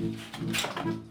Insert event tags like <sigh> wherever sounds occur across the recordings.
Música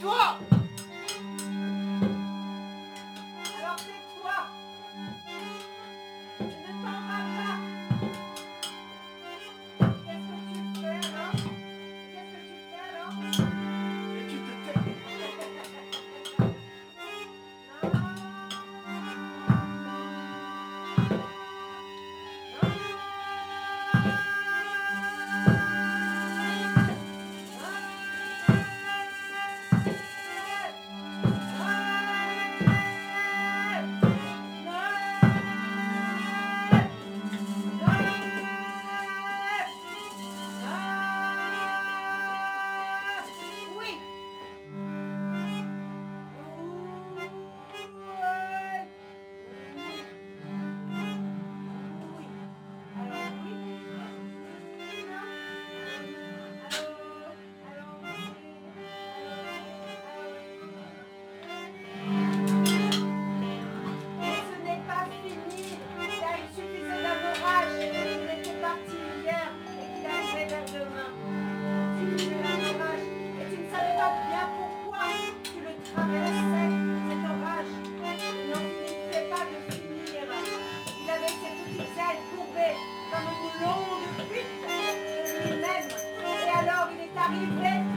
住 petit,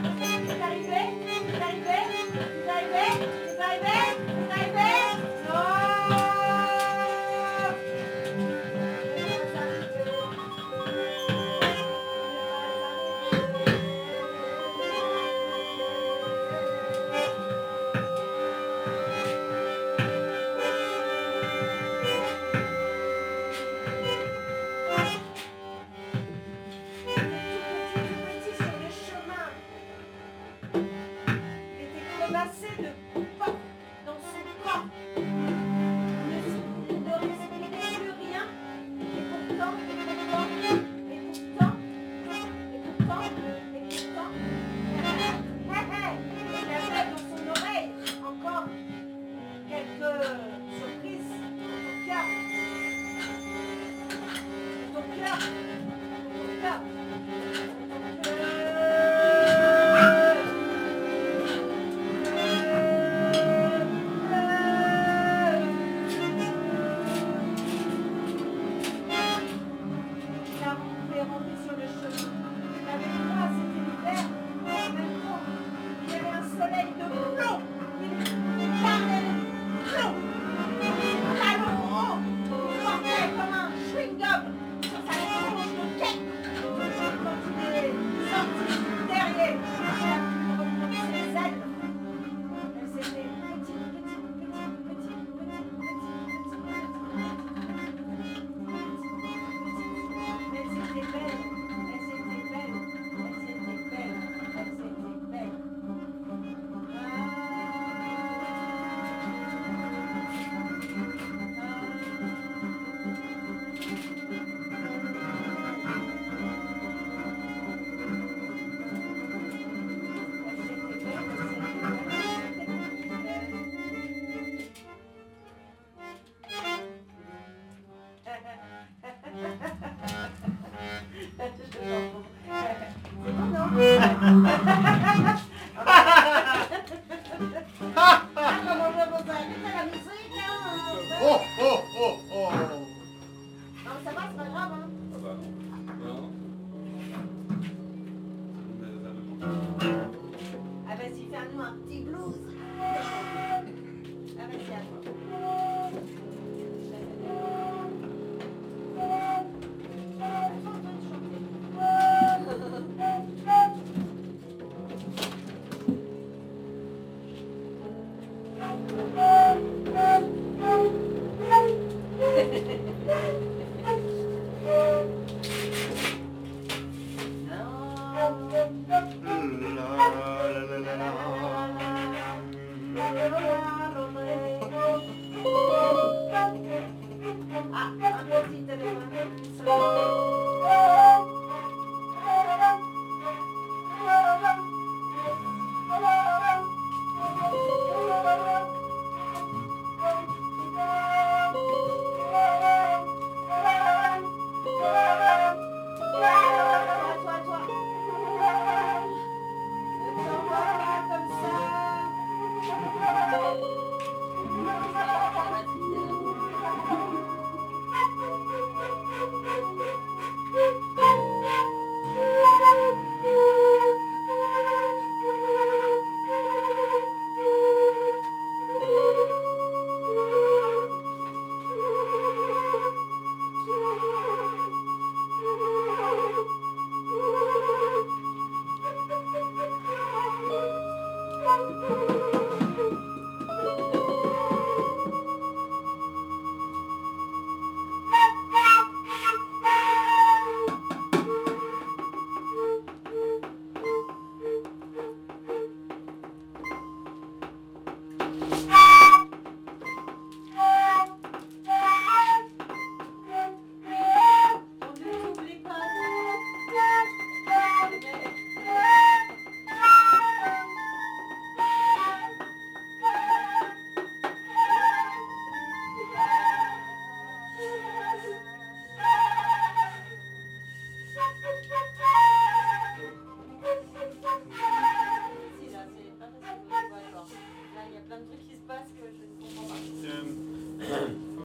Thank <laughs> you.